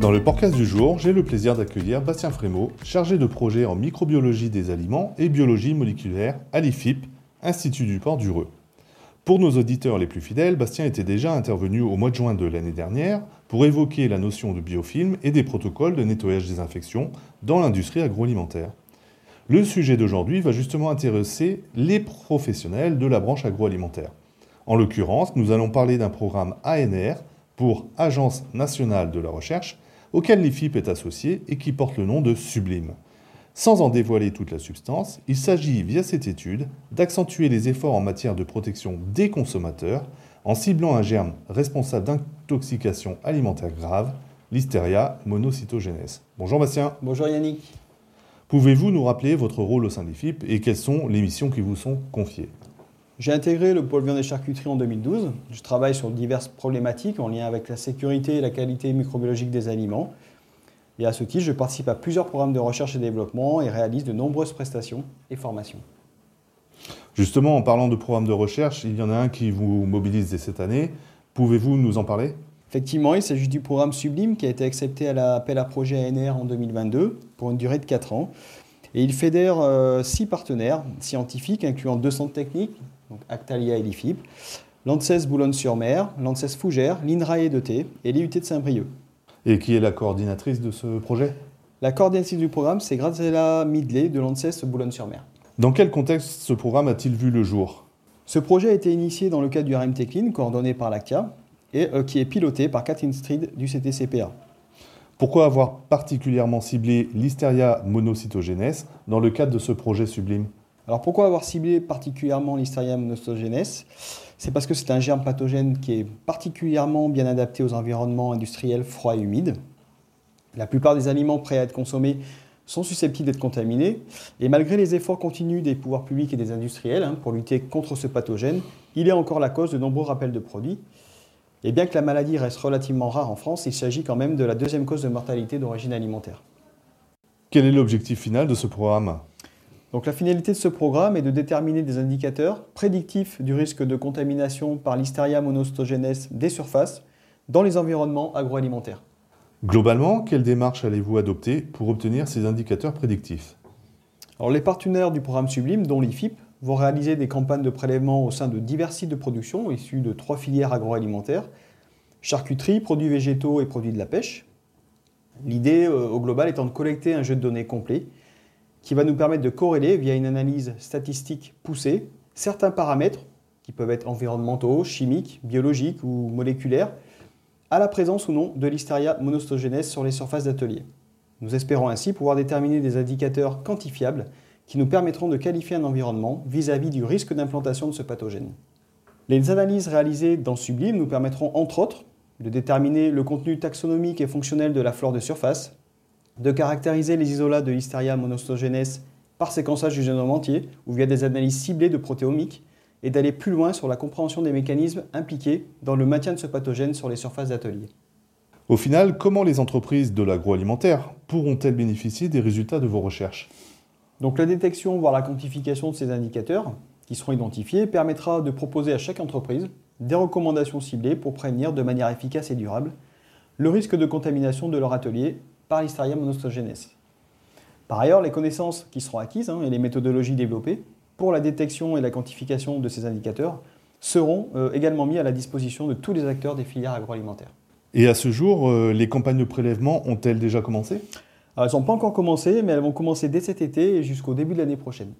Dans le podcast du jour, j'ai le plaisir d'accueillir Bastien Frémaux, chargé de projet en microbiologie des aliments et biologie moléculaire à l'IFIP, Institut du Port du Reux. Pour nos auditeurs les plus fidèles, Bastien était déjà intervenu au mois de juin de l'année dernière pour évoquer la notion de biofilm et des protocoles de nettoyage des infections dans l'industrie agroalimentaire. Le sujet d'aujourd'hui va justement intéresser les professionnels de la branche agroalimentaire. En l'occurrence, nous allons parler d'un programme ANR pour Agence nationale de la recherche, auquel l'IFIP est associé et qui porte le nom de Sublime. Sans en dévoiler toute la substance, il s'agit, via cette étude, d'accentuer les efforts en matière de protection des consommateurs en ciblant un germe responsable d'intoxication alimentaire grave, l'Listeria monocytogenes. Bonjour Bastien. Bonjour Yannick. Pouvez-vous nous rappeler votre rôle au sein de l'IFIP et quelles sont les missions qui vous sont confiées? J'ai intégré le pôle viande et charcuterie en 2012. Je travaille sur diverses problématiques en lien avec la sécurité et la qualité microbiologique des aliments. Et à ce titre, je participe à plusieurs programmes de recherche et développement et réalise de nombreuses prestations et formations. Justement, en parlant de programmes de recherche, il y en a un qui vous mobilise dès cette année. Pouvez-vous nous en parler? Effectivement, il s'agit du programme Sublime qui a été accepté à l'appel à projet ANR en 2022 pour une durée de 4 ans. Et il fédère 6 euh, partenaires scientifiques, incluant deux centres techniques, donc Actalia et l'IFIP, l'ANSES Boulogne-sur-Mer, l'ANSES Fougères, l'INRAE et et l'IUT de Saint-Brieuc. Et qui est la coordinatrice de ce projet? La coordinatrice du programme, c'est Graziella Midley de l'ANSES Boulogne-sur-Mer. Dans quel contexte ce programme a-t-il vu le jour? Ce projet a été initié dans le cadre du RMT Clean, coordonné par l'ACTA, et euh, qui est piloté par Catherine Street du CTCPA. Pourquoi avoir particulièrement ciblé l'Hysteria monocytogenes dans le cadre de ce projet sublime? Alors pourquoi avoir ciblé particulièrement l'Hysteria monocytogenes C'est parce que c'est un germe pathogène qui est particulièrement bien adapté aux environnements industriels froids et humides. La plupart des aliments prêts à être consommés sont susceptibles d'être contaminés. Et malgré les efforts continus des pouvoirs publics et des industriels hein, pour lutter contre ce pathogène, il est encore la cause de nombreux rappels de produits. Et bien que la maladie reste relativement rare en France, il s'agit quand même de la deuxième cause de mortalité d'origine alimentaire. Quel est l'objectif final de ce programme? Donc la finalité de ce programme est de déterminer des indicateurs prédictifs du risque de contamination par l'Hysteria monocytogenes des surfaces dans les environnements agroalimentaires. Globalement, quelle démarche allez-vous adopter pour obtenir ces indicateurs prédictifs? Alors, Les partenaires du programme Sublime, dont l'IFIP, vont réaliser des campagnes de prélèvement au sein de divers sites de production issus de trois filières agroalimentaires charcuterie, produits végétaux et produits de la pêche. L'idée euh, au global étant de collecter un jeu de données complet qui va nous permettre de corréler via une analyse statistique poussée certains paramètres qui peuvent être environnementaux, chimiques, biologiques ou moléculaires à la présence ou non de l'Hysteria monocytogenes sur les surfaces d'atelier. Nous espérons ainsi pouvoir déterminer des indicateurs quantifiables qui nous permettront de qualifier un environnement vis-à-vis du risque d'implantation de ce pathogène. Les analyses réalisées dans Sublime nous permettront entre autres de déterminer le contenu taxonomique et fonctionnel de la flore de surface, de caractériser les isolats de Hysteria monocytogenes par séquençage du génome entier ou via des analyses ciblées de protéomiques, et d'aller plus loin sur la compréhension des mécanismes impliqués dans le maintien de ce pathogène sur les surfaces d'atelier. Au final, comment les entreprises de l'agroalimentaire pourront-elles bénéficier des résultats de vos recherches? Donc la détection, voire la quantification de ces indicateurs qui seront identifiés permettra de proposer à chaque entreprise des recommandations ciblées pour prévenir de manière efficace et durable le risque de contamination de leur atelier par l'Hysteria monocytogenes. Par ailleurs, les connaissances qui seront acquises hein, et les méthodologies développées pour la détection et la quantification de ces indicateurs seront euh, également mis à la disposition de tous les acteurs des filières agroalimentaires. Et à ce jour, euh, les campagnes de prélèvement ont-elles déjà commencé? Elles n'ont pas encore commencé, mais elles vont commencer dès cet été et jusqu'au début de l'année prochaine.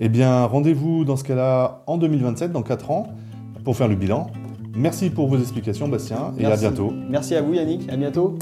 Eh bien, rendez-vous dans ce cas-là en 2027, dans 4 ans, pour faire le bilan. Merci pour vos explications, Bastien, et à bientôt. Merci à vous, Yannick. À bientôt.